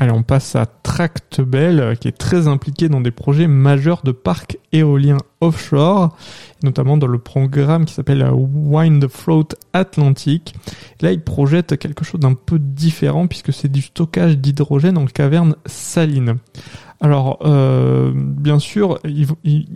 Allez, on passe à Tractebel, euh, qui est très impliqué dans des projets majeurs de parcs éoliens offshore, notamment dans le programme qui s'appelle euh, Wind Float Atlantic. Là, il projette quelque chose d'un peu différent puisque c'est du stockage d'hydrogène en caverne saline. Alors, euh, bien sûr, il, il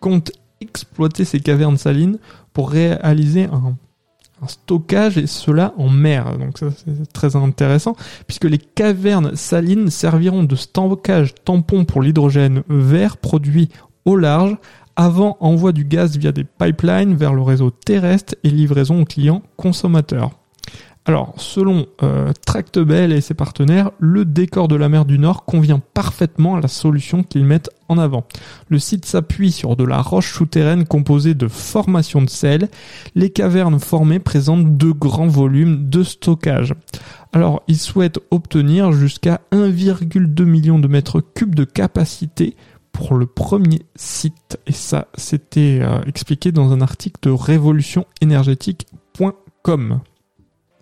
compte exploiter ces cavernes salines pour réaliser un un stockage et cela en mer. Donc ça c'est très intéressant puisque les cavernes salines serviront de stockage tampon pour l'hydrogène vert produit au large avant envoi du gaz via des pipelines vers le réseau terrestre et livraison aux clients consommateurs. Alors, selon euh, Tractebel et ses partenaires, le décor de la mer du Nord convient parfaitement à la solution qu'ils mettent en avant. Le site s'appuie sur de la roche souterraine composée de formations de sel. Les cavernes formées présentent de grands volumes de stockage. Alors, ils souhaitent obtenir jusqu'à 1,2 million de mètres cubes de capacité pour le premier site. Et ça, c'était euh, expliqué dans un article de révolutionénergétique.com.